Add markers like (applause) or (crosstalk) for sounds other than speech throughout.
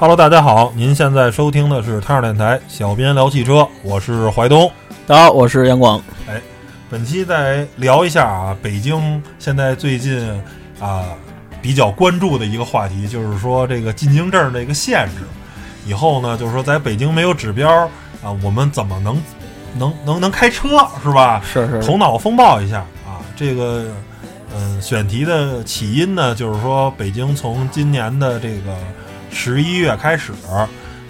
Hello，大家好，您现在收听的是太阳电台小编聊汽车，我是怀东。大家好，我是杨广。哎，本期再聊一下啊，北京现在最近啊比较关注的一个话题，就是说这个进京证这个限制。以后呢，就是说在北京没有指标啊，我们怎么能能能能开车是吧？是是。头脑风暴一下啊，这个嗯，选题的起因呢，就是说北京从今年的这个。十一月开始，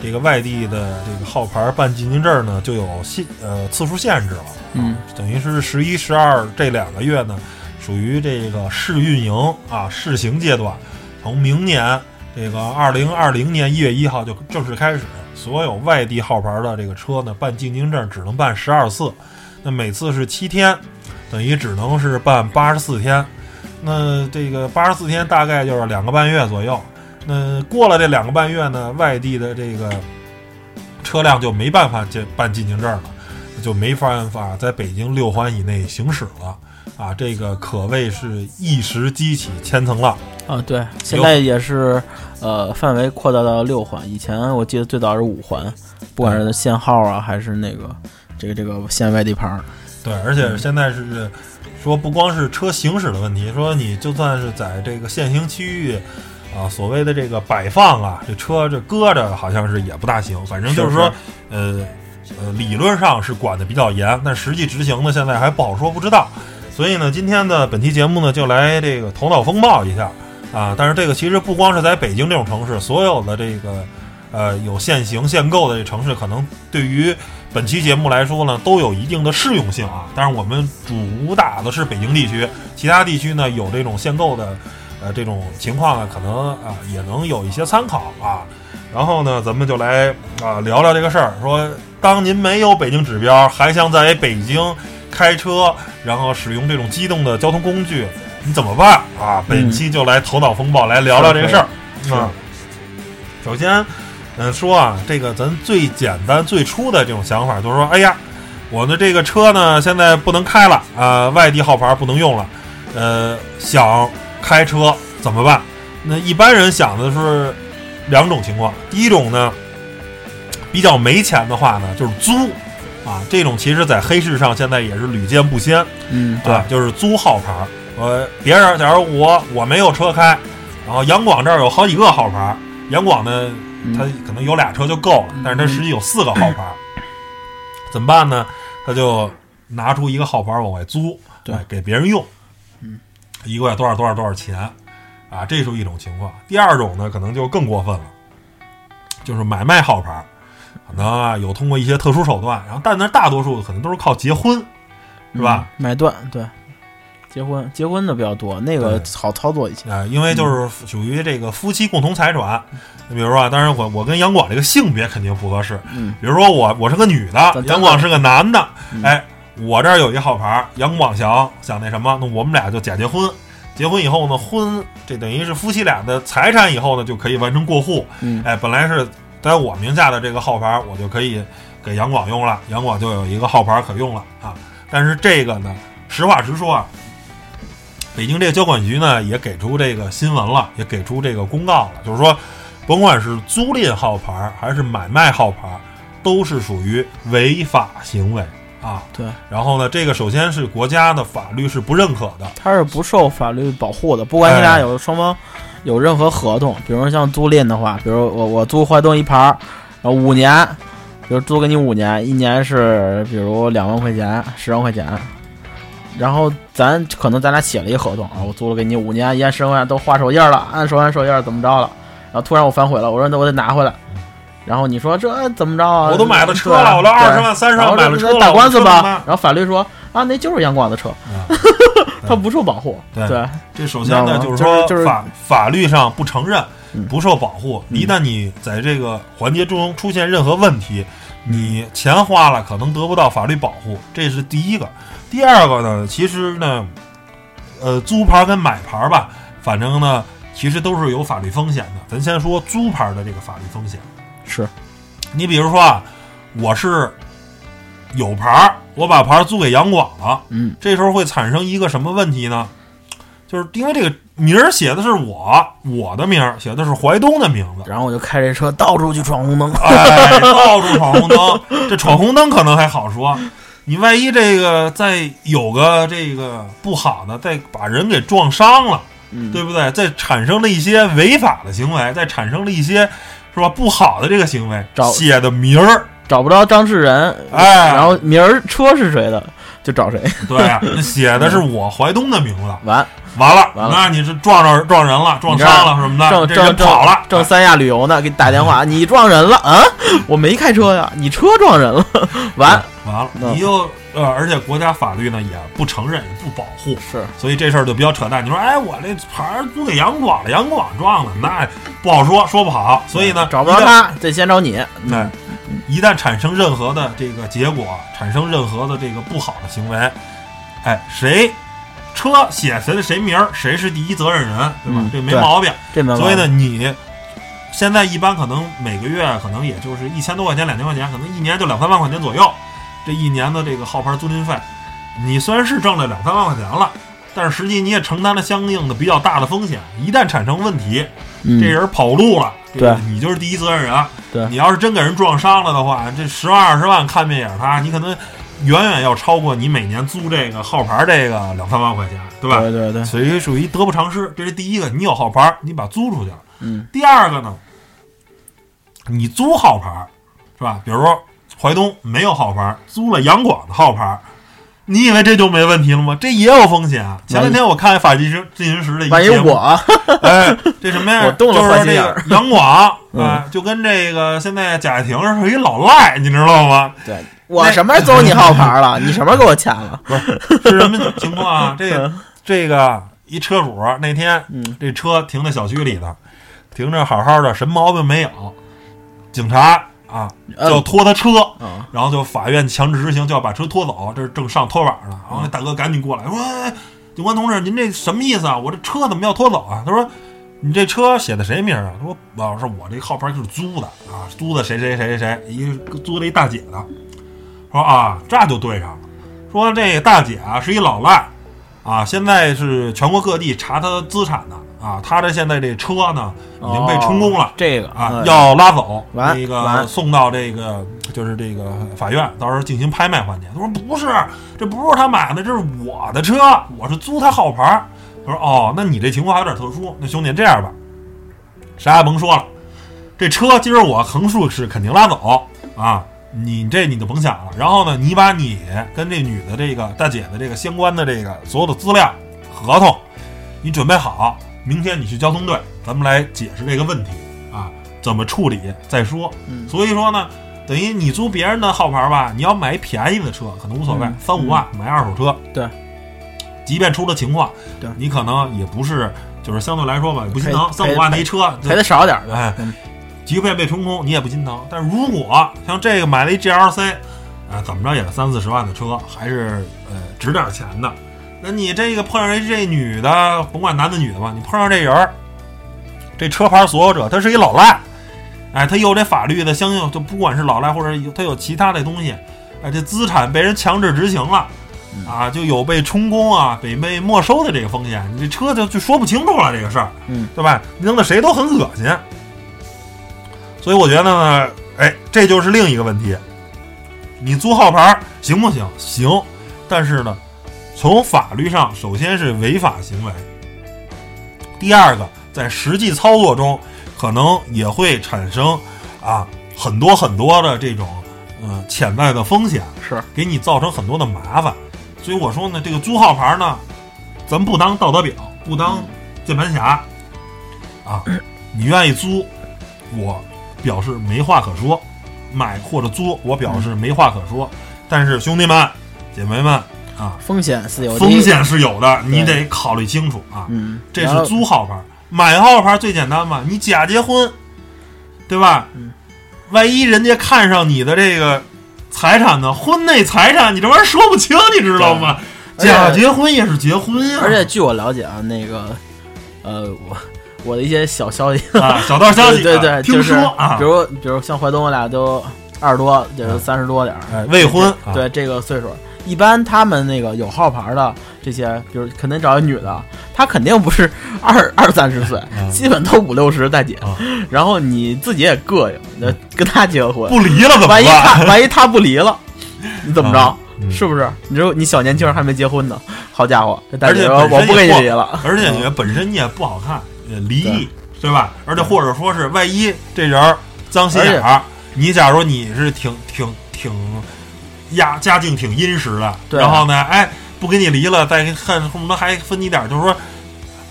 这个外地的这个号牌办进京证呢，就有限呃次数限制了。嗯，等于是十一、十二这两个月呢，属于这个试运营啊试行阶段。从明年这个二零二零年一月一号就正式开始，所有外地号牌的这个车呢，办进京证只能办十二次，那每次是七天，等于只能是办八十四天。那这个八十四天大概就是两个半月左右。那过了这两个半月呢，外地的这个车辆就没办法进办进京证了，就没办法在北京六环以内行驶了啊！这个可谓是一石激起千层浪啊！对，现在也是呃范围扩大到六环，以前我记得最早是五环，不管是限号啊，还是那个这个这个限外地牌。对，而且现在是说不光是车行驶的问题，说你就算是在这个限行区域。啊，所谓的这个摆放啊，这车这搁着好像是也不大行。反正就是说，呃呃，理论上是管的比较严，但实际执行呢，现在还不好说，不知道。所以呢，今天的本期节目呢，就来这个头脑风暴一下啊。但是这个其实不光是在北京这种城市，所有的这个呃有限行限购的这城市，可能对于本期节目来说呢，都有一定的适用性啊。但是我们主打的是北京地区，其他地区呢有这种限购的。呃，这种情况呢，可能啊也能有一些参考啊。然后呢，咱们就来啊聊聊这个事儿。说，当您没有北京指标，还想在北京开车，然后使用这种机动的交通工具，你怎么办啊？本期就来头脑风暴来聊聊这个事儿啊。首先，嗯，说啊，这个咱最简单最初的这种想法就是说，哎呀，我的这个车呢现在不能开了啊，外地号牌不能用了，呃，想。开车怎么办？那一般人想的是两种情况。第一种呢，比较没钱的话呢，就是租啊。这种其实在黑市上现在也是屡见不鲜。嗯，对，就是租号牌。呃，别人假如我我没有车开，然后杨广这儿有好几个号牌，杨广呢他可能有俩车就够了，但是他实际有四个号牌，(clears throat) 怎么办呢？他就拿出一个号牌往外租，对，给别人用。一个月多少多少多少钱，啊，这是一种情况。第二种呢，可能就更过分了，就是买卖号牌，可能啊有通过一些特殊手段，然后但那大多数可能都是靠结婚，是吧？买断对，结婚结婚的比较多，那个好操作一些啊，因为就是属于这个夫妻共同财产。你比如说，当然我我跟杨广这个性别肯定不合适，嗯，比如说我我是个女的，杨广是个男的，哎。我这儿有一号牌，杨广祥想那什么，那我们俩就假结婚。结婚以后呢，婚这等于是夫妻俩的财产，以后呢就可以完成过户。嗯，哎，本来是在我名下的这个号牌，我就可以给杨广用了，杨广就有一个号牌可用了啊。但是这个呢，实话实说啊，北京这个交管局呢也给出这个新闻了，也给出这个公告了，就是说，甭管是租赁号牌还是买卖号牌，都是属于违法行为。啊，对，然后呢，这个首先是国家的法律是不认可的，它是不受法律保护的。不管你俩有双方有任何合同，比如像租赁的话，比如我我租坏东一盘，后五年，比如租给你五年，一年是比如两万块钱，十万块钱，然后咱可能咱俩写了一合同啊，我租了给你五年，一年十万块钱都画手印了，按手按手印怎么着了，然后突然我反悔了，我说那我得拿回来。然后你说这怎么着啊？我都买了车了，我都二十万、三十万买了车了，打官司吧。然后法律说啊，那就是阳光的车，(laughs) 它不受保护。对，这首先呢就是说法法律上不承认，不受保护。一旦你在这个环节中出现任何问题，你钱花了可能得不到法律保护，这是第一个。第二个呢，其实呢，呃，租牌跟买牌吧，反正呢，其实都是有法律风险的。咱先说租牌的这个法律风险。是，你比如说啊，我是有牌儿，我把牌儿租给杨广了，嗯，这时候会产生一个什么问题呢？就是因为这个名儿写的是我，我的名儿写的是淮东的名字，然后我就开这车到处去闯红灯，哎，到处闯红灯。这闯红灯可能还好说，你万一这个再有个这个不好的，再把人给撞伤了，嗯，对不对？再产生了一些违法的行为，再产生了一些是吧？不好的这个行为，找写的名儿，找不着当事人，哎，然后名儿车是谁的就找谁，对啊，(laughs) 那写的是我怀东的名字，完。完了，完了。那你是撞着撞人了，撞伤了什么的，正这人正跑了，正三亚旅游呢，给你打电话，(laughs) 你撞人了啊？(laughs) 我没开车呀，你车撞人了，完。完了，嗯你又呃，而且国家法律呢也不承认，也不保护，是所以这事儿就比较扯淡。你说，哎，我这牌儿租给杨广了，杨广撞了，那不好说，说不好。所以呢，找不着，他，得先找你，哎，一旦产生任何的这个结果，产生任何的这个不好的行为，哎，谁车写谁的谁名儿，谁是第一责任人，对吧？嗯这没毛病。这没所以呢，你现在一般可能每个月可能也就是一千多块钱、两千块钱，可能一年就两三万块钱左右。这一年的这个号牌租赁费，你虽然是挣了两三万块钱了，但是实际你也承担了相应的比较大的风险。一旦产生问题，嗯这人跑路了，这个对你就是第一责任人。对你要是真给人撞伤了的话，这十万二十万看别眼他，你可能远远要超过你每年租这个号牌这个两三万块钱，对吧？对对对，所以属于得不偿失。这是第一个，你有号牌，你把租出去了。嗯第二个呢，你租号牌是吧？比如说淮东没有号牌，租了杨广的号牌，你以为这就没问题了吗？这也有风险啊。前两天我看法纪进行时的一节目，我 (laughs) 哎，这什么呀？(laughs) 我动了就是这个 (laughs) 杨广，嗯哎，就跟这个现在贾跃亭是一老赖，你知道吗？对我什么时候租你号牌了？你什么时候给我钱了？不是是什么情况啊？这个这个一车主那天嗯这车停在小区里头，停着好好的，什么毛病没有。警察啊，就要拖他车，啊，然后就法院强制执行，就要把车拖走。这是正上拖板呢，然后那大哥赶紧过来说：“哎，警官同志，您这什么意思啊？我这车怎么要拖走啊？”他说：“你这车写的谁名啊？”他说：“老师，我这号牌就是租的啊，租的谁谁谁谁谁，一个租了一大姐的。”说啊，这就对上了。说这大姐啊是一老赖啊，现在是全国各地查她资产呢啊，她这现在这车呢已经被充公了。哦这个啊，嗯要拉走，完那个送到这个就是这个法院，到时候进行拍卖环节。他说不是，这不是他买的，这是我的车，我是租他号牌。他说哦，那你这情况还有点特殊。那兄弟这样吧，啥也甭说了，这车今儿我横竖是肯定拉走啊，你这你就甭想了。然后呢，你把你跟这女的这个大姐的这个相关的这个所有的资料、合同，你准备好，明天你去交通队，咱们来解释这个问题啊，怎么处理再说。嗯。所以说呢，等于你租别人的号牌吧，你要买一便宜的车可能无所谓，嗯。三五万买二手车，对，即便出了情况，对。你可能也不是，就是相对来说吧，也不心疼，三五万的一车，赔的少点儿的，哎嗯。即便被充空，你也不心疼。但是如果像这个买了一 GLC，啊，怎么着也是三四十万的车，还是呃值点钱的。那你这个碰上人这女的，甭管男的女的吧，你碰上这人儿，这车牌所有者他是一老赖，哎，他有这法律的相应，就不管是老赖或者有他有其他的东西，哎，这资产被人强制执行了。啊，就有被充公啊，被被没收的这个风险，你这车就就说不清楚了这个事儿，嗯，对吧？弄得谁都很恶心。所以我觉得呢，哎，这就是另一个问题。你租号牌行不行？行，但是呢，从法律上首先是违法行为，第二个在实际操作中可能也会产生啊很多很多的这种呃潜在的风险，是。给你造成很多的麻烦。所以我说呢，这个租号牌呢，咱不当道德表，不当键盘侠。啊，你愿意租，我表示没话可说；买或者租，我表示没话可说。但是兄弟们、姐妹们啊，风险是有的。风，险是有的，你得考虑清楚啊。嗯，这是租号牌，买号牌最简单嘛，你假结婚，对吧？嗯。万一人家看上你的这个财产呢，婚内财产，你这玩意儿说不清，你知道吗？假结婚也是结婚呀，而且据我了解啊，那个呃，我我的一些小消息，啊，小道消息，(laughs) 对对，啊听就是说啊。比，如比如像怀东我俩都二十多，就是嗯三十多点儿，哎，未婚，啊。对这个岁数，一般他们那个有号牌的这些，比如肯定找一女的，她肯定不是二二三十岁，嗯基本都五六十大姐啊。然后你自己也膈应，那跟她结个婚，不离了怎么万一办？她万一她不离了，(laughs) 你怎么着？是不是？你说你小年轻还没结婚呢，好家伙，这大而且我不跟你离了，而且你本身你也不好看，呃离异对吧？而且或者说是万一这人儿脏心眼儿，你假如你是挺挺挺家家境挺殷实的，然后呢，哎，不跟你离了，再看恨不得还分你点儿，就是说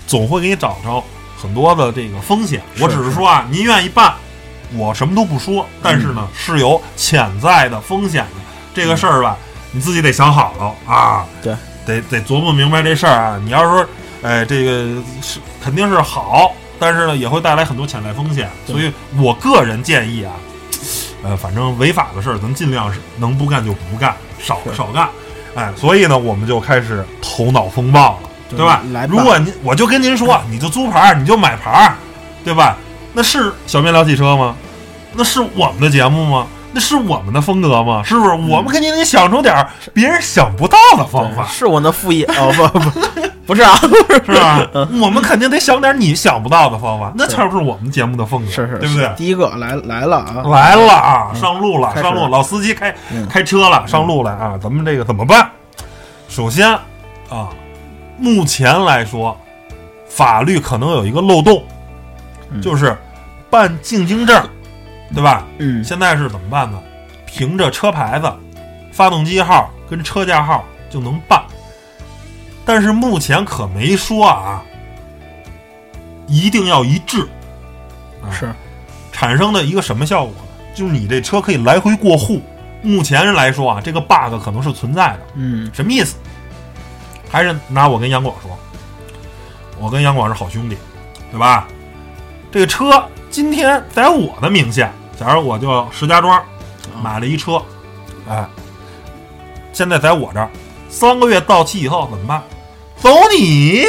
总会给你找着很多的这个风险。我只是说啊，您愿意办，我什么都不说，但是呢，是有潜在的风险的。这个事儿吧，你自己得想好了啊。对，得得琢磨明白这事儿啊。你要是说，哎，这个是肯定是好，但是呢，也会带来很多潜在风险。所以我个人建议啊，呃，反正违法的事儿，咱尽量是能不干就不干，少少干。哎，所以呢，我们就开始头脑风暴了，对对吧？如果您，我就跟您说，你就租牌儿，你就买牌儿，对吧？那是小面聊汽车吗？那是我们的节目吗？那是我们的风格吗？是不是？我们肯定得想出点儿别人想不到的方法，是我的副业哦不不不是啊，(laughs) 是吧？我们肯定得想点你想不到的方法，那才是我们节目的风格，是是，对不对？第一个来来了啊，来了啊，上路了，上路，老司机开嗯开车了，上路了啊！咱们这个怎么办？首先啊，目前来说，法律可能有一个漏洞，嗯就是办进京证，对吧？嗯现在是怎么办呢？凭着车牌子、发动机号跟车架号就能办，但是目前可没说啊，一定要一致。啊是产生的一个什么效果呢？就是你这车可以来回过户。目前来说啊，这个 bug 可能是存在的。嗯什么意思？还是拿我跟杨广说，我跟杨广是好兄弟，对吧？这个车今天在我的名下，假如我就石家庄买了一车，哎，现在在我这儿，三个月到期以后怎么办？走你，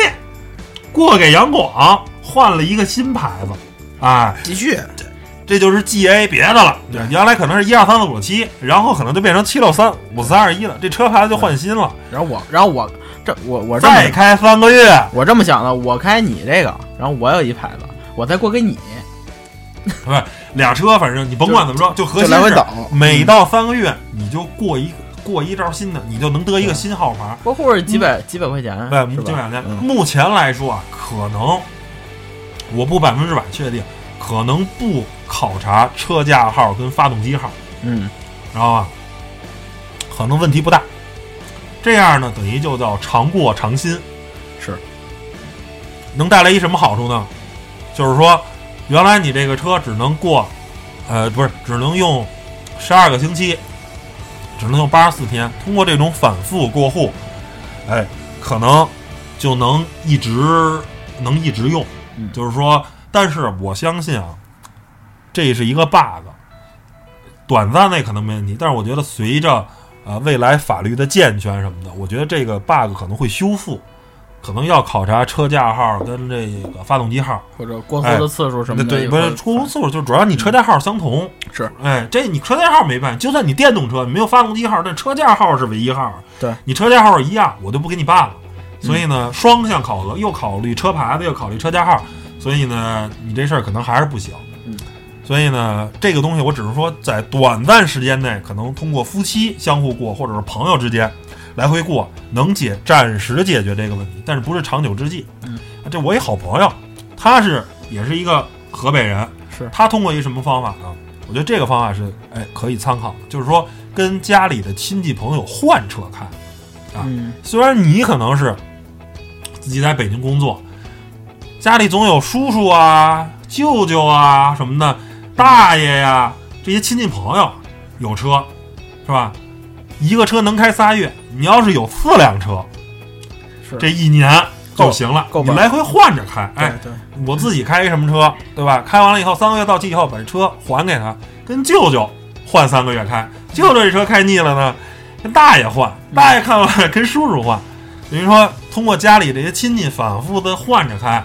过给杨广换了一个新牌子，哎，继续这就是 GA 别的了。对原来可能是一二三四五六七，然后可能就变成七六三五三二一了，这车牌子就换新了。然后我然后我这我我这再开三个月，我这么想的，我开你这个，然后我有一牌子，我再过给你，(laughs) 不是俩车，反正你甭管怎么着，就核心是就来回倒，每到三个月你就过一过一招新的，你就能得一个新号牌。过户是几百几百块钱，对，是吧这两年嗯目前来说啊，可能我不百分之百确定，可能不考察车架号跟发动机号。嗯知道吧？可能问题不大。这样呢，等于就叫常过常新，是能带来一什么好处呢？就是说，原来你这个车只能过，呃，不是，只能用十二个星期，只能用八十四天。通过这种反复过户，哎，可能就能一直能一直用。嗯就是说，但是我相信啊，这是一个 bug，短暂内可能没问题，但是我觉得随着呃未来法律的健全什么的，我觉得这个 bug 可能会修复，可能要考察车架号跟这个发动机号。或者过户的次数什么的，对对，不是出入次数，就主要你车架号相同。是，哎，这你车架号没办，就算你电动车，你没有发动机号，但车架号是唯一号。对，你车架号一样，我就不给你办了。所以呢，双向考核，又考虑车牌子，又考虑车架号，所以呢，你这事儿可能还是不行。嗯，所以呢，这个东西我只是说，在短暂时间内，可能通过夫妻相互过，或者是朋友之间来回过，能解暂时解决这个问题，但是不是长久之计。嗯，这我一好朋友，他是也是一个河北人，是他通过一什么方法呢？我觉得这个方法是哎可以参考的，就是说跟家里的亲戚朋友换车开。啊嗯虽然你可能是自己在北京工作，家里总有叔叔啊、舅舅啊什么的，大爷呀、这些亲戚朋友有车，是吧？一个车能开仨月，你要是有四辆车，这一年就行了，你来回换着开。哎，对对我自己开一什么车，对吧？开完了以后，三个月到期以后，把这车还给他，跟舅舅换三个月开。舅舅这车开腻了呢，跟大爷换，大爷看完了跟叔叔换，等于说通过家里这些亲戚反复的换着开，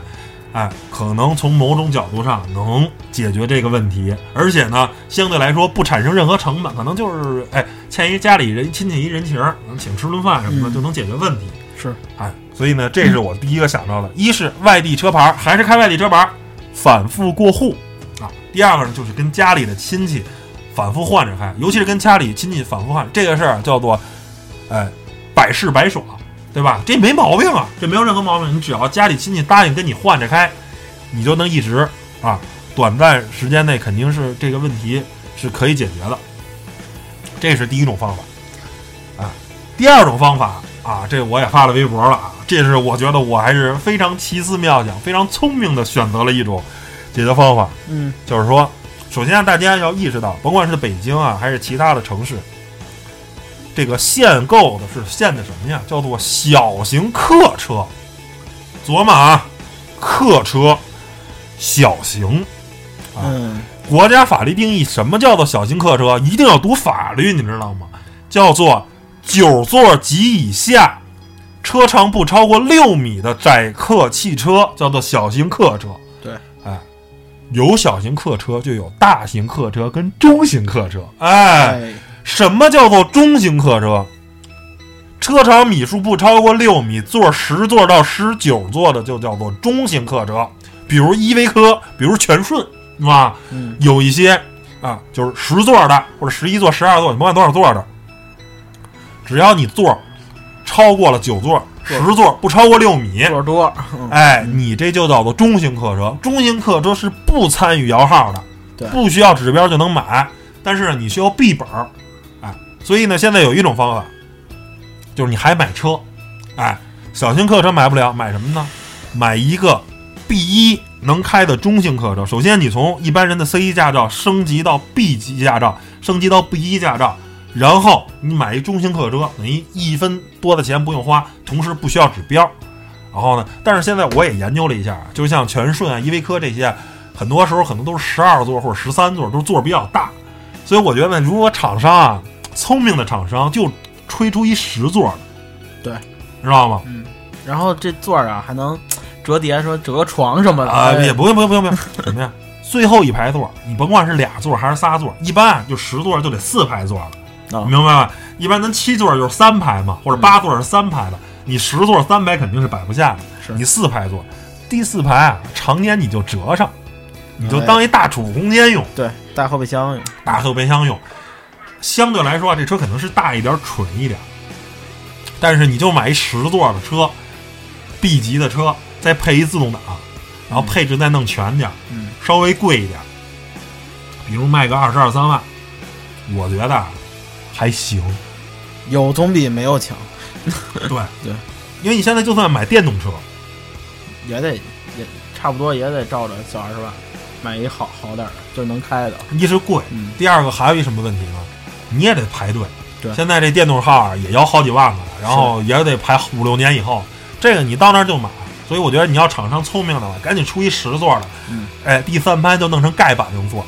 哎，可能从某种角度上能解决这个问题，而且呢，相对来说不产生任何成本，可能就是哎欠一家里人亲戚一人情儿，能请吃顿饭什么的、嗯。就能解决问题。是，哎，所以呢，这是我第一个想到的，一是外地车牌儿，还是开外地车牌儿，反复过户。啊；第二个呢，就是跟家里的亲戚反复换着开，尤其是跟家里亲戚反复换这个事儿叫做，哎，百试百爽，对吧？这没毛病啊，这没有任何毛病。你只要家里亲戚答应跟你换着开，你就能一直啊，短暂时间内肯定是这个问题是可以解决的。这是第一种方法啊。第二种方法啊，这我也发了微博了啊，这是我觉得我还是非常奇思妙想、非常聪明的选择了一种解决方法。嗯就是说，首先大家要意识到，甭管是北京啊，还是其他的城市，这个限购的是限的什么呀？叫做小型客车。琢磨啊，客车小型，嗯国家法律定义什么叫做小型客车？一定要读法律，你知道吗？叫做九座及以下，车长不超过六米的载客汽车，叫做小型客车。对，哎，有小型客车，就有大型客车跟中型客车。哎，哎什么叫做中型客车？车长米数不超过六米，座十座到十九座的就叫做中型客车，比如依维柯，比如全顺，是吧？嗯。有一些啊，就是十座的或者十一座、十二座，你甭管多少座的，只要你座超过了九座、十座，不超过六米，座多，嗯。哎，你这就叫做中型客车。中型客车是不参与摇号的，对。不需要指标就能买，但是呢，你需要 B 本儿，哎，所以呢，现在有一种方法，就是你还买车，哎，小型客车买不了，买什么呢？买一个 B 一能开的中型客车。首先，你从一般人的 C 一驾照升级到 B 级驾照，升级到 B 一驾照，然后你买一中型客车，等于一分多的钱不用花，同时不需要指标。然后呢，但是现在我也研究了一下，就像全顺啊、依维柯这些，很多时候可能都是十二座或者十三座，都座比较大。所以我觉得，如果厂商啊，聪明的厂商就吹出一十座的，对，知道吗？嗯，然后这座儿啊还能折叠，说折个床什么的。啊，哎。也不用不用不用不用，什 (laughs) 么呀？最后一排座，你甭管是俩座还是仨座，一般就十座就得四排座了，啊。明白吧？一般咱七座就是三排嘛，或者八座是三排的，你十座三排肯定是摆不下的，是。你四排座，第四排啊，常年你就折上，你就哎。当一大储物空间用，对大后备箱用，大后备箱用。相对来说啊，这车可能是大一点、蠢一点，但是你就买一十座的车，B 级的车，再配一自动挡，然后配置再弄全点儿，嗯稍微贵一点，比如卖个二十二三万，我觉得啊还行。有总比没有强，(laughs) 对对，因为你现在就算买电动车，也得也差不多也得照着小二十万买一好好点儿的，就能开的，一是贵，嗯第二个还有一什么问题呢？你也得排队。对现在这电动号啊也要好几万个，然后也得排五六年以后。这个你到那儿就买，所以我觉得你要厂商聪明的话，赶紧出一十座的，嗯，哎，第三排就弄成盖板用座，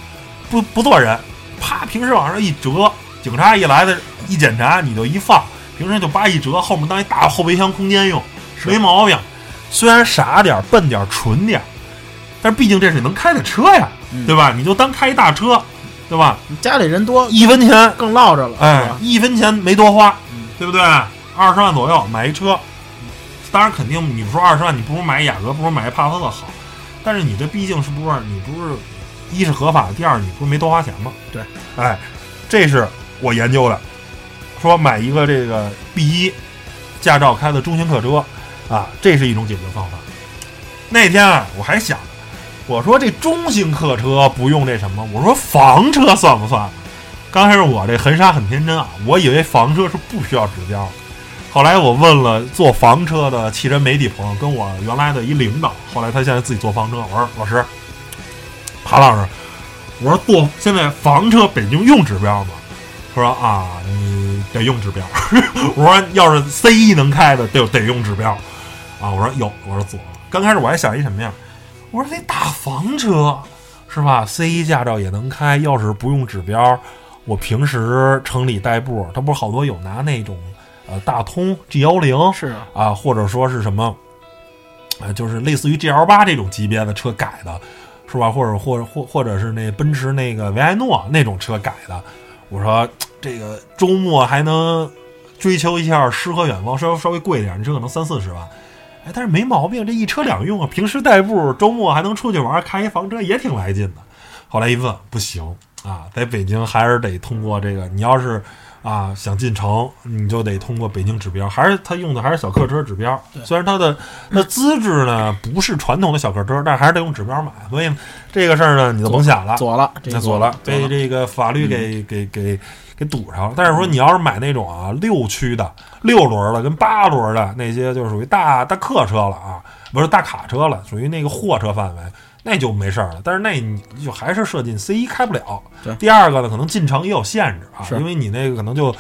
不不坐人，啪，平时往上一折，警察一来的一检查你就一放，平时就叭一折，后面当一大后备箱空间用，没毛病。虽然傻点儿、笨点儿、蠢点儿，但是毕竟这是能开的车呀，嗯对吧？你就当开一大车，对吧？你家里人多一分钱，更落着了，哎，一分钱没多花，嗯对不对？二十万左右买一车，当然肯定你说二十万，你不如买雅阁，不如买帕萨特好。但是你这毕竟是不是你不是一是合法的，第二你不是没多花钱吗？对，哎，这是我研究的，说买一个这个 B 一驾照开的中型客车啊，这是一种解决方法。那天啊，我还想，我说这中型客车不用这什么，我说房车算不算？刚开始我这很傻很天真啊，我以为房车是不需要指标。后来我问了做房车的汽车媒体朋友，跟我原来的一领导，后来他现在自己做房车。我说老师，韩老师，我说做现在房车北京用指标吗？他说啊，你得用指标。(laughs) 我说要是 C 一能开的，就得用指标啊。我说有，我说做。刚开始我还想一什么呀？我说这大房车是吧？C 一驾照也能开，要是不用指标，我平时城里代步，他不是好多有拿那种呃大通 G 幺零是啊，啊，或者说是什么呃，就是类似于 GL 八这种级别的车改的，是吧？或者或者或或者是那奔驰那个维埃诺那种车改的。我说这个周末还能追求一下诗和远方，稍稍微贵一点，你这可能三四十万。但是没毛病，这一车两用啊，平时代步，周末还能出去玩，开一房车也挺来劲的。后来一问，不行啊，在北京还是得通过这个，你要是。啊，想进城你就得通过北京指标，还是他用的还是小客车指标。虽然它的那资质呢不是传统的小客车，但还是得用指标买。所以这个事儿呢，你就甭想了，左了，那左了，被这个法律给给给给堵上了。但是说你要是买那种啊六驱的、六轮的跟八轮的那些，就属于大大客车了啊，不是大卡车了，属于那个货车范围。那就没事儿了，但是那你就还是设进 C 一开不了。第二个呢，可能进城也有限制啊，因为你那个可能就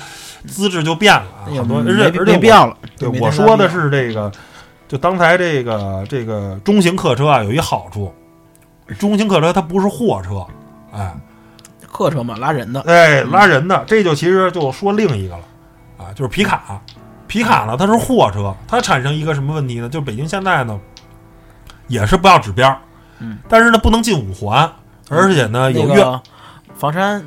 资质就变了，很多而且没必要了。对，我说的是这个，就刚才这个这个中型客车啊，有一好处，中型客车它不是货车，哎，客车嘛，拉人的，哎，拉人的，这就其实就说另一个了啊，就是皮卡，皮卡呢它是货车，它产生一个什么问题呢？就北京现在呢也是不要指标。嗯，但是呢，不能进五环，而且呢，有越房山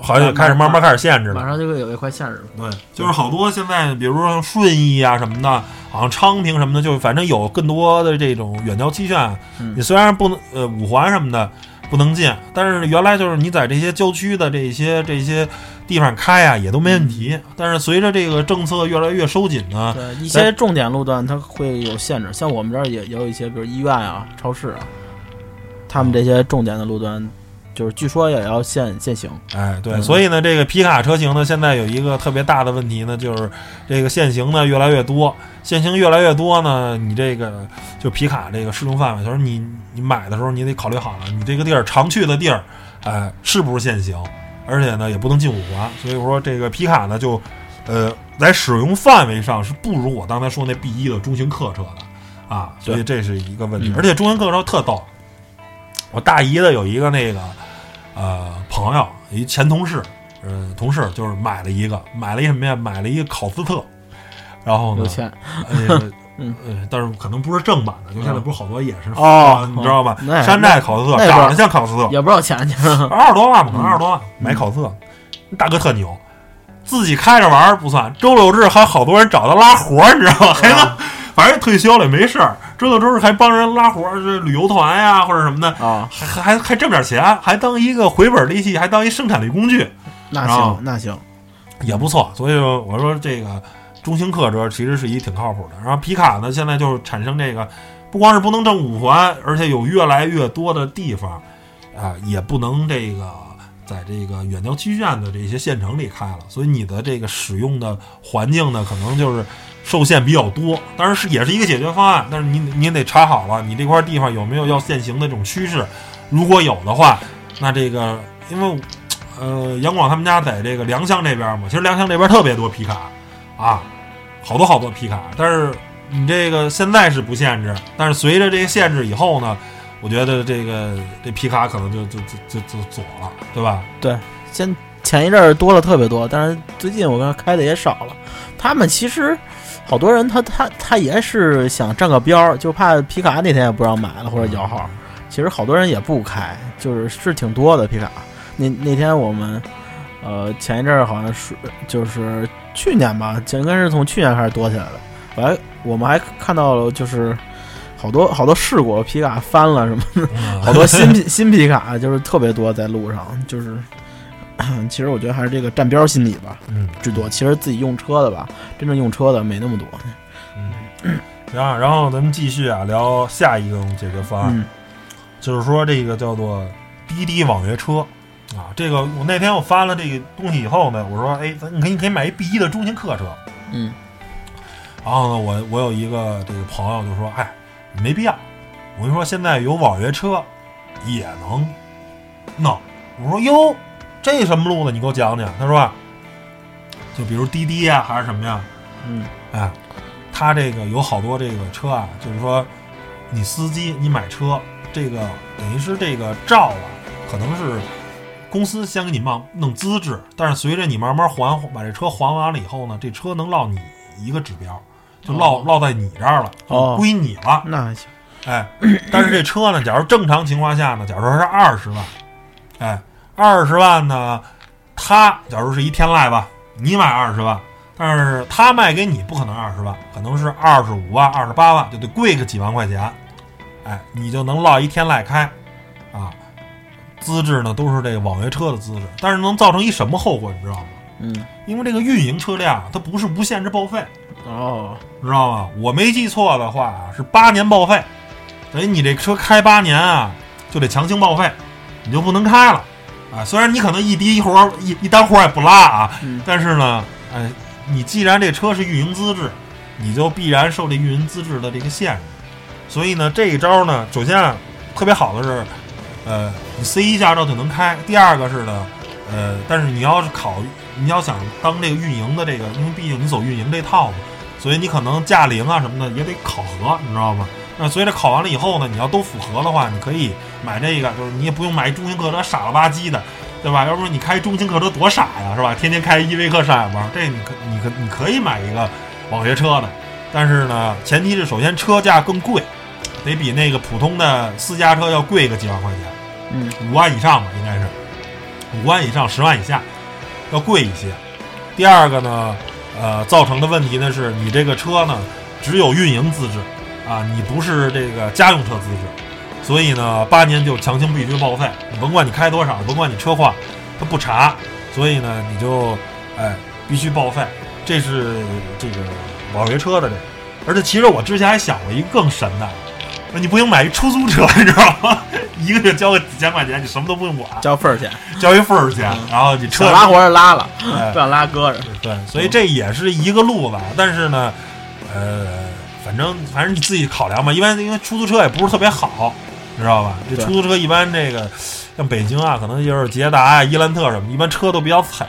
好像开始慢慢开始限制了，马上就会有一块限制了。对，就是好多现在，比如说顺义啊什么的，好像昌平什么的，就反正有更多的这种远郊区县，你虽然不能呃五环什么的不能进，但是原来就是你在这些郊区的这些这些地方开啊，也都没问题。但是随着这个政策越来越收紧呢，对一些重点路段它会有限制，像我们这儿也也有一些，比如医院啊、超市啊。他们这些重点的路段，就是据说也要限限行。哎，对，所以呢，这个皮卡车型呢，现在有一个特别大的问题呢，就是这个限行呢越来越多，限行越来越多呢，你这个就皮卡这个适用范围，就是你你买的时候你得考虑好了，你这个地儿常去的地儿，哎，是不是限行？而且呢，也不能进五环。所以说，这个皮卡呢，就呃，在使用范围上是不如我刚才说那 B 一的中型客车的啊，所以这是一个问题。而且中型客车特逗。我大姨的有一个那个，呃，朋友，一前同事，呃，同事就是买了一个，买了一什么呀？买了一个考斯特，然后呢，有钱，嗯，(laughs) 但是可能不是正版的，就现在不是好多也是哦，你知道吧？山寨考斯特长得像考斯特，也不知道钱去，(laughs) 二十多万吧，可能二十多万买考斯特，大哥特牛，自己开着玩不算，周六日还好多人找他拉活，你知道吗？还能。(laughs) 反正退休了也没事儿，周六周日还帮人拉活儿，这旅游团呀或者什么的啊，还还还挣点钱，还当一个回本利器，还当一生产力工具。那行那行，也不错。所以说我说这个中型客车其实是一挺靠谱的。然后皮卡呢，现在就是产生这个，不光是不能挣五环，而且有越来越多的地方啊，也不能这个在这个远郊区县的这些县城里开了。所以你的这个使用的环境呢，可能就是。受限比较多，当然是也是一个解决方案，但是你你得查好了，你这块地方有没有要限行的这种趋势？如果有的话，那这个因为呃杨广他们家在这个良乡这边嘛，其实良乡这边特别多皮卡啊，好多好多皮卡。但是你这个现在是不限制，但是随着这个限制以后呢，我觉得这个这皮卡可能就就就就就左了，对吧？对，先前一阵儿多了特别多，但是最近我看开的也少了。他们其实。好多人他他他也是想占个标，就怕皮卡那天也不让买了或者摇号。其实好多人也不开，就是是挺多的皮卡。那那天我们呃前一阵儿好像是就是去年吧，应该是从去年开始多起来的。我还我们还看到了就是好多好多事故，皮卡翻了什么的，好多新皮 (laughs) 新皮卡就是特别多在路上，就是。(clears throat) 其实我觉得还是这个站标心理吧，嗯，最多。其实自己用车的吧，真正用车的没那么多。嗯，行，然后咱们继续啊，聊下一个解决方案，就是说这个叫做滴滴网约车啊。这个我那天我发了这个东西以后呢，我说，哎，咱你可以可以买一 B 一的中型客车，嗯。然后呢，我我有一个这个朋友就说，哎，没必要。我跟你说，现在有网约车也能弄。我说哟。这什么路子？你给我讲讲。他说，就比如滴滴呀，还是什么呀？嗯，哎，他这个有好多这个车啊，就是说，你司机你买车，这个等于是这个照啊，可能是公司先给你弄弄资质，但是随着你慢慢还把这车还完了以后呢，这车能落你一个指标，就落落在你这儿了，就归你了。那还行，哎，但是这车呢，假如正常情况下呢，假如说是二十万，哎，二十万呢，他假如是一天籁吧，你买二十万，但是他卖给你不可能二十万，可能是二十五万、二十八万，就得贵个几万块钱，哎，你就能落一天籁开，啊，资质呢都是这个网约车的资质，但是能造成一什么后果，你知道吗？嗯，因为这个运营车辆它不是无限制报废，哦，知道吗？我没记错的话是八年报废，等于你这车开八年啊，就得强行报废，你就不能开了啊。虽然你可能一滴一活儿一一单活儿也不拉啊，嗯但是呢，哎，你既然这车是运营资质，你就必然受这运营资质的这个限制。所以呢，这一招呢，首先啊，特别好的是，呃，你 C 一驾照就能开。第二个是呢，呃，但是你要是考，你要想当这个运营的这个，因为毕竟你走运营这套嘛，所以你可能驾龄啊什么的也得考核，你知道吗？那所以这考完了以后呢，你要都符合的话，你可以买这个，就是你也不用买一中型客车傻了吧唧的，对吧？要不然你开中型客车多傻呀，是吧？天天开依维柯上下班，这你可你可你可以买一个网约车的，但是呢，前提是首先车价更贵，得比那个普通的私家车要贵个几万块钱，嗯，五万以上吧，应该是五万以上，十万以下，要贵一些。第二个呢，呃，造成的问题呢是你这个车呢只有运营资质啊，你不是这个家用车资质，所以呢八年就强行必须报废，你甭管你开多少，甭管你车况，他不查，所以呢你就哎必须报废，这是这个网约车的这个。而且其实我之前还想过一个更神的，说你不行买一出租车，你知道吗？(laughs) 一个月交个几千块钱，你什么都不用管，交份儿钱，交一份儿钱，然后你车拉活儿拉了，哎。不想拉搁着。对，所以这也是一个路子，但是呢，呃，反正反正你自己考量吧。一般因为出租车也不是特别好，你知道吧？这出租车一般这个像北京啊，可能就是捷达啊、伊兰特什么，一般车都比较踩，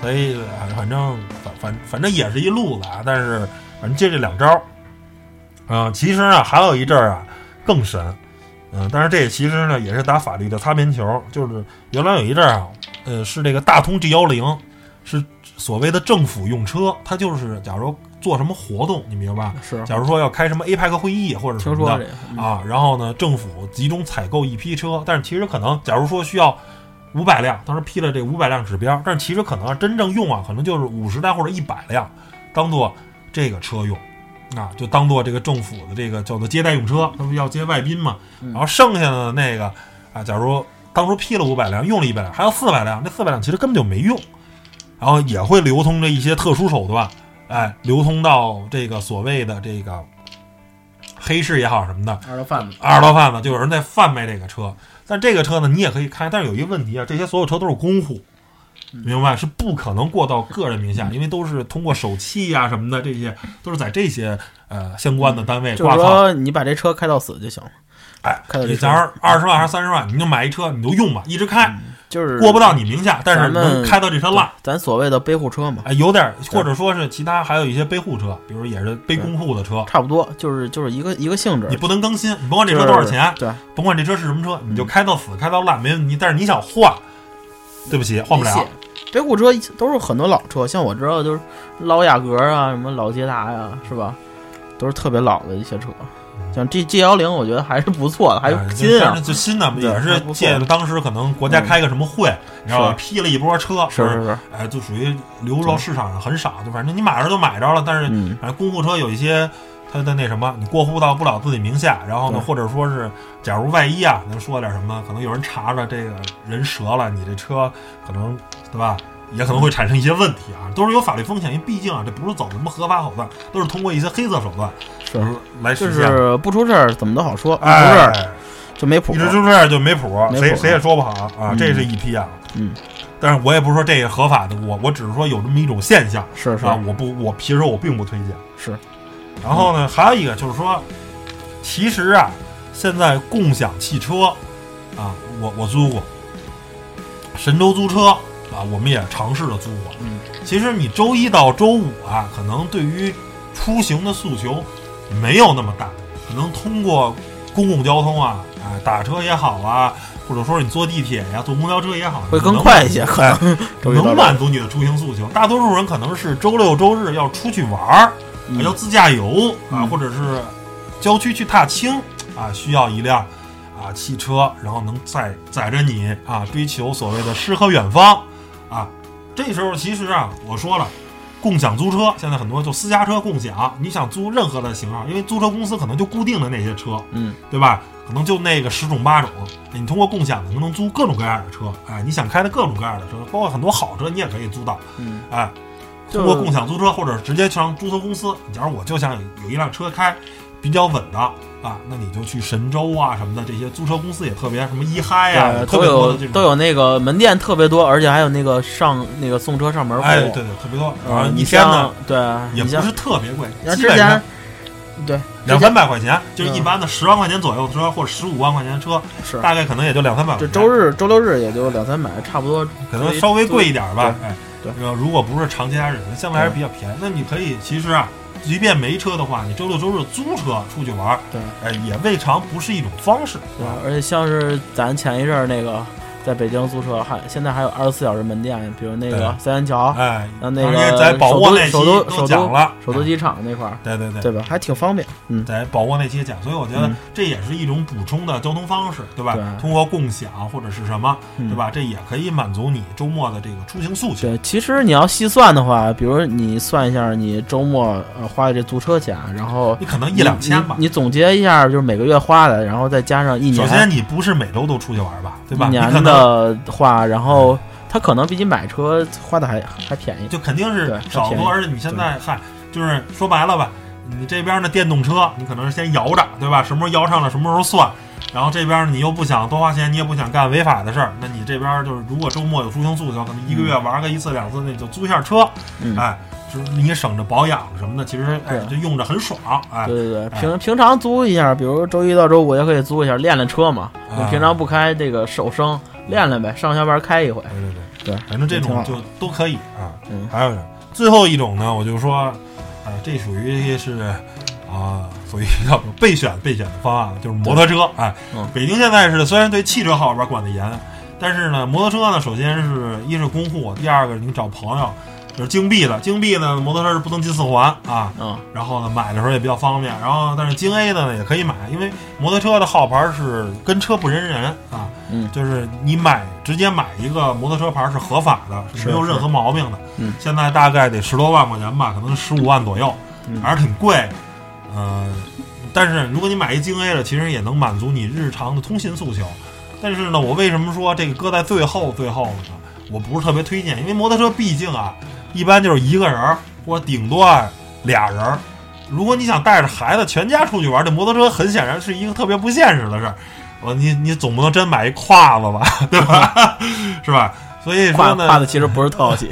所以呃反正反反反正也是一路子啊。但是反正就这两招儿，啊、其实啊还有一阵儿啊更神。嗯，但是这其实呢也是打法律的擦边球，就是原来有一阵儿啊，呃，是这个大通 G 幺零，是所谓的政府用车，它就是假如做什么活动，你明白吧？是，假如说要开什么 APEC 会议或者什么的啊，然后呢，政府集中采购一批车，但是其实可能，假如说需要五百辆，当时批了这五百辆指标，但是其实可能真正用啊，可能就是五十辆或者一百辆，当做这个车用。啊，就当做这个政府的这个叫做接待用车，他不要接外宾嘛。嗯然后剩下的那个啊，假如当初批了五百辆，用了一百辆，还有四百辆，这四百辆其实根本就没用。然后也会流通着一些特殊手段，哎，流通到这个所谓的这个黑市也好什么的，二道贩子，二道贩子就有人在贩卖这个车。但这个车呢，你也可以开，但是有一个问题啊，这些所有车都是公户，明白？是不可能过到个人名下，因为都是通过手气呀、什么的，这些都是在这些呃相关的单位就是。说你把这车开到死就行了，哎，开到这车你假如二十万还是三十万，你就买一车，你就用吧，一直开，就是过不到你名下，但是能开到这车烂。咱所谓的背户车嘛，哎，有点儿，或者说是其他还有一些背户车，比如也是背公户的车，差不多，就是就是一个一个性质。你不能更新，你甭管这车多少钱，对，甭管这车是什么车，你就嗯开到死，开到烂没问题。但是你想换，对不起，换不了。背户车都是很多老车，像我知道就是老雅阁啊，什么老捷达呀，是吧？都是特别老的一些车。像 G G 幺零，我觉得还是不错的，还哎新啊但是，就新的也是借着当时可能国家开个什么会，你知道吧？批了一波车，是是是，哎，就属于流入到市场上很少，就反正你买着就买着了。但是嗯，反正公务车有一些它的那什么，你过户到不了自己名下，然后呢，或者说是假如万一啊，能说点什么，可能有人查着这个人折了，你这车可能对吧？也可能会产生一些问题啊，都是有法律风险，因为毕竟啊，这不是走什么合法手段，都是通过一些黑色手段是来实现的。是不出事儿怎么都好说，不出哎，事儿就没谱一。直出事儿就没谱，谁谁也说不好啊，嗯这是一批啊。嗯，但是我也不是说这个合法的，我我只是说有这么一种现象是是啊，我不我其实我并不推荐。是，然后呢，还有一个就是说，其实啊，现在共享汽车啊，我我租过，神州租车啊，我们也尝试着租过。嗯，其实你周一到周五啊，可能对于出行的诉求没有那么大，可能通过公共交通啊，啊，打车也好啊，或者说你坐地铁呀、坐公交车也好，会更快一些，可能 (laughs) 能满足你的出行诉求。大多数人可能是周六周日要出去玩儿，嗯要自驾游啊，嗯或者是郊区去踏青啊，需要一辆啊汽车，然后能载载着你啊，追求所谓的诗和远方啊。这时候其实啊，我说了。共享租车现在很多就私家车共享，你想租任何的型号，因为租车公司可能就固定的那些车，嗯，对吧？可能就那个十种八种，你通过共享你能租各种各样的车，哎，你想开的各种各样的车，包括很多好车你也可以租到，嗯，哎，通过共享租车或者直接上租车公司，假如我就想有有一辆车开，比较稳的啊，那你就去神州啊什么的这些租车公司也特别什么一嗨呀、对，特都有别多的这种都有那个门店特别多，而且还有那个上那个送车上门服务。哎，对对，特别多，然后一天呢像对，也不像是特别贵，像之基本上前对两三百块钱，就是嗯一般的十万块钱左右的车或者十五万块钱的车，是大概可能也就两三百块钱。这周日、周六日也就两三百，差不多。可能稍微贵一点吧，哎，对呃如果不是长期假日，相对还是比较便宜。那你可以其实啊，即便没车的话，你周六周日租车出去玩，对，哎，也未尝不是一种方式，对吧？，而且像是咱前一阵儿那个在北京租车，还现在还有二十四小时门店，比如那个三元桥，哎，然后那个在宝沃那期首都都首都讲了，哎首都机场那块儿，对对对。对吧？还挺方便。嗯，在宝沃那期讲，所以我觉得嗯这也是一种补充的交通方式，对吧？对通过共享或者是什么，嗯对吧？这也可以满足你周末的这个出行诉求。对，其实你要细算的话，比如你算一下你周末呃花的这租车钱，然后你可能一两千吧你。你总结一下，就是每个月花的，然后再加上一年，首先，你不是每周都出去玩吧，对吧？一年你可能的话，然后它可能比你买车花的还还便宜。就肯定是少多，而且你现在嗨，就是说白了吧，你这边的电动车，你可能是先摇着，对吧？什么时候摇上了，什么时候算。然后这边你又不想多花钱，你也不想干违法的事儿，那你这边就是如果周末有出行诉求，可能一个月玩个一次两次，那你就租一下车，嗯哎，就是你也省着保养什么的，其实哎就用着很爽，哎对，对对，哎平平常租一下，比如周一到周五也可以租一下，练练车嘛。啊你平常不开这个手生，练练呗，上下班开一回。对对对，对，反正这种就都可以啊。嗯还有最后一种呢，我就说，啊，这属于是啊，属于叫备选备选的方案了，就是摩托车。哎，嗯北京现在是虽然对汽车号里边管得严，但是呢，摩托车呢，首先是一是公户，第二个你找朋友。就是京 B 的，京 B 呢，摩托车是不能进四环啊，嗯，然后呢，买的时候也比较方便。然后，但是京 A 的呢也可以买，因为摩托车的号牌是跟车不认人啊，嗯就是你买直接买一个摩托车牌是合法的，是没有任何毛病的。嗯现在大概得十多万块钱吧，可能十五万左右，嗯还是挺贵。呃，但是如果你买一京 A 的，其实也能满足你日常的通信诉求。但是呢，我为什么说这个搁在最后最后呢？我不是特别推荐，因为摩托车毕竟啊，一般就是一个人儿或顶多啊俩人儿。如果你想带着孩子全家出去玩，这摩托车很显然是一个特别不现实的事儿。我你你总不能真买一胯子吧，(laughs) 对吧？(laughs) 是吧？所以说呢，胯子其实不是特好骑。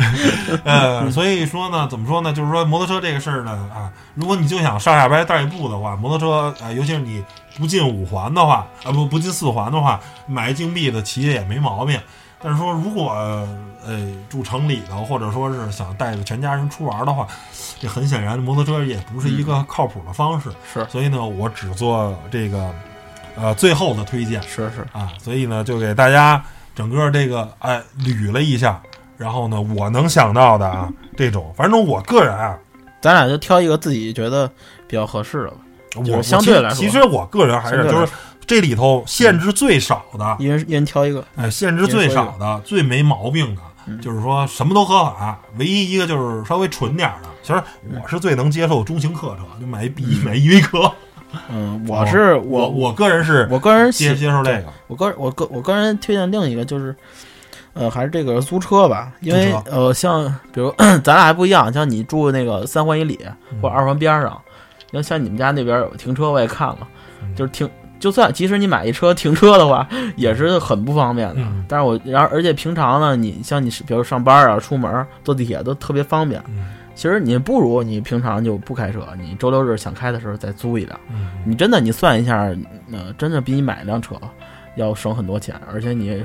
呃，所以说呢，怎么说呢？就是说摩托车这个事儿呢，啊，如果你就想上下班代步的话，摩托车啊、呃尤其是你不进五环的话，啊不不进四环的话，买一金币的骑也没毛病。但是说如果呃住城里头，或者说是想带着全家人出玩的话，这很显然摩托车也不是一个靠谱的方式。是所以呢，我只做这个呃最后的推荐。是是，啊，所以呢，就给大家整个这个哎捋了一下，然后呢，我能想到的啊，这种，反正我个人啊，咱俩就挑一个自己觉得比较合适的吧，我就是相对来说其实，我个人还是就是这里头限制最少的，一人一人挑一个。哎，限制最少的、最没毛病的，嗯。就是说什么都合法，唯一一个就是稍微纯点儿的。其实我是最能接受中型客车，就买一 B 买一 EV 科。嗯，我是我我我个人是我个人接接受这个，我个人我个我个人推荐另一个就是，呃，还是这个租车吧，因为租呃，像比如 (clears throat) 咱俩还不一样，像你住那个三环以里嗯。或者二环边上，因为像你们家那边有停车，我也看了，嗯。就是停，就算即使你买一车停车的话，也是很不方便的。嗯但是我然后而且平常呢，你像你是比如上班啊、出门坐地铁都特别方便。嗯其实你不如你平常就不开车，你周六日想开的时候再租一辆。嗯你真的你算一下，呃，真的比你买一辆车要省很多钱，而且你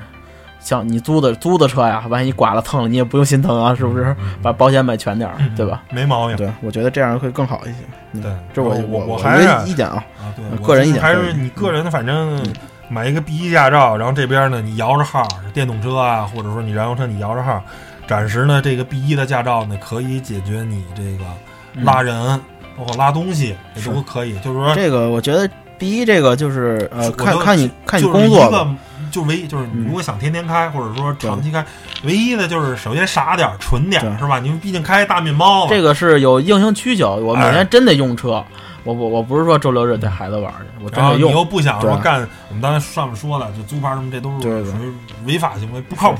像你租的租的车呀，万一你剐了蹭了，你也不用心疼啊，是不是？嗯把保险买全点儿，对吧？？嗯没毛病。对，我觉得这样会更好一些。嗯对这我我我还是的意见啊。啊，对个人还意见还是你个人的，反正嗯买一个 B 一驾照，然后这边呢你摇着号，电动车啊，或者说你燃油车你摇着号，暂时呢这个 B 一的驾照呢可以解决你这个嗯拉人包括拉东西也都可以。就是说，这个我觉得 B 一这个就是呃，看看你看你工作就唯一就是如果想天天开，或者说长期开，唯一的就是首先傻点儿、纯点儿，是吧？你们毕竟开大面包，这个是有硬性需求，我每哎。天真得用车，我我我不是说周六日带孩子玩儿去，我真然后你。又不想说干，我们刚才上面说了，就租牌什么，这都是属于违法行为，不靠谱，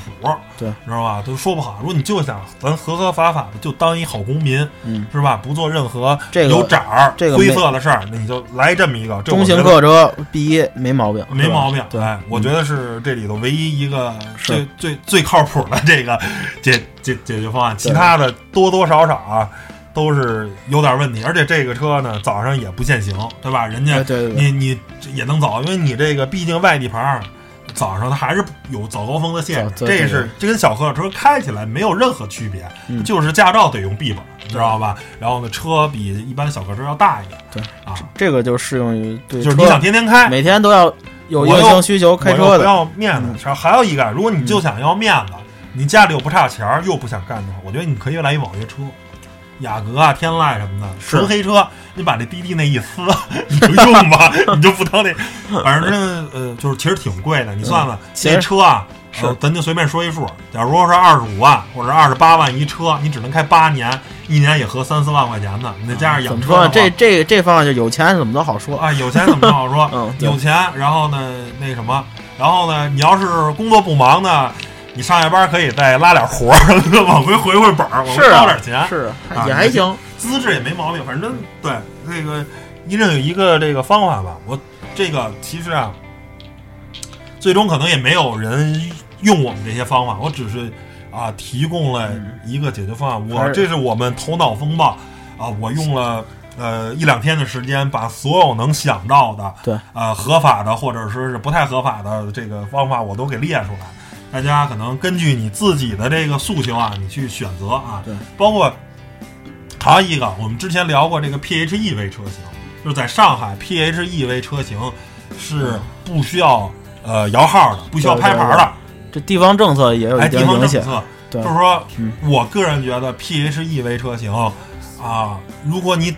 对，知道吧？都说不好。如果你就想咱合合法法的，就当一好公民，嗯，是吧？不做任何有色儿、这个灰色的事儿，那你就来这么一个中型客车第一没毛病，没毛病。对，哎，我觉得是这里头唯一一个最最最靠谱的这个解解解决方案，其他的多多少少啊都是有点问题。而且这个车呢，早上也不限行，对吧？人家哎对对对，你你也能走，因为你这个毕竟外地牌儿，早上它还是有早高峰的限这是这跟小客车开起来没有任何区别，嗯就是驾照得用 B 本，知道吧？然后呢，车比一般小客车要大一点，对啊，这个就适用于对就是你想天天开，每天都要有硬我又性需求开车的，要面子嗯。然后还有一个，如果你就想要面子，你家里又不差钱儿，又不想干的话，我觉得你可以来一网约车。雅阁啊、天籁什么的，纯黑车，你把这滴滴那一撕，(laughs) 你就用吧，(laughs) 你就不当那，(laughs) 反正呃，就是其实挺贵的。你算算，其实那车啊，是呃咱就随便说一数，假如说是二十五万或者二十八万一车，你只能开八年，一年也合三四万块钱呢。你再加上养车？这这这方面就有钱怎么都好说，啊，有钱怎么都好说？嗯有钱，然后呢，那什么，然后呢，你要是工作不忙呢，你上下班可以再拉点活儿，(laughs) 往回回回本儿，往回是啊捞点钱，是啊也还行，资质也没毛病。反正对这个一定有一个这个方法吧。我这个其实啊，最终可能也没有人用我们这些方法，我只是啊提供了一个解决方案。我这是我们头脑风暴啊，我用了。呃，一两天的时间，把所有能想到的，对，呃，合法的或者说是不太合法的这个方法，我都给列出来。大家可能根据你自己的这个诉求啊，你去选择啊。对，包括还有一个，我们之前聊过这个 PHEV 车型，就是在上海 PHEV 车型是不需要呃摇号的，不需要拍牌的，这地方政策也有哎，一定地方影响，政策。对就是说，嗯我个人觉得 PHEV 车型啊，如果你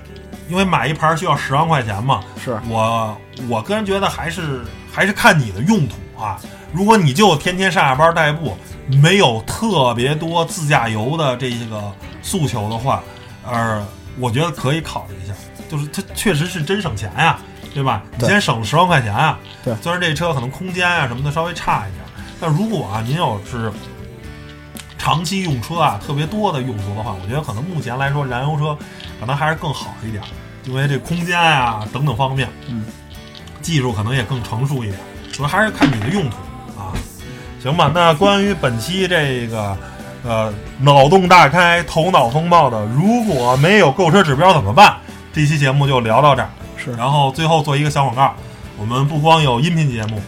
因为买一盘需要十万块钱嘛，是我我个人觉得还是还是看你的用途啊。如果你就天天上下班代步，没有特别多自驾游的这个诉求的话，呃，我觉得可以考虑一下。就是它确实是真省钱呀，对吧？你先省十万块钱啊。对虽然这车可能空间啊什么的稍微差一点，但如果啊您要是长期用车啊特别多的用途的话，我觉得可能目前来说燃油车可能还是更好一点。因为这空间啊、等等方面，嗯，技术可能也更成熟一点，主要还是看你的用途啊。行吧，那关于本期这个呃脑洞大开、头脑风暴的，如果没有购车指标怎么办？这期节目就聊到这儿。是然后最后做一个小广告，我们不光有音频节目，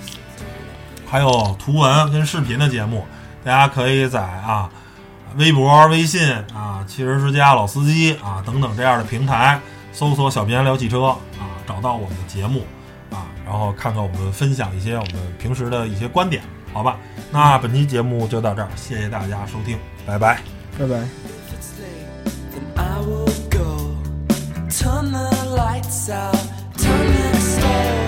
还有图文跟视频的节目，大家可以在啊微博、微信啊汽车之家老司机啊等等这样的平台搜索“小编聊汽车”啊，找到我们的节目啊，然后看看我们分享一些我们平时的一些观点，好吧？那本期节目就到这儿，谢谢大家收听，拜拜。拜拜。If it's late, then I will go. Turn the lights out, turn the stove.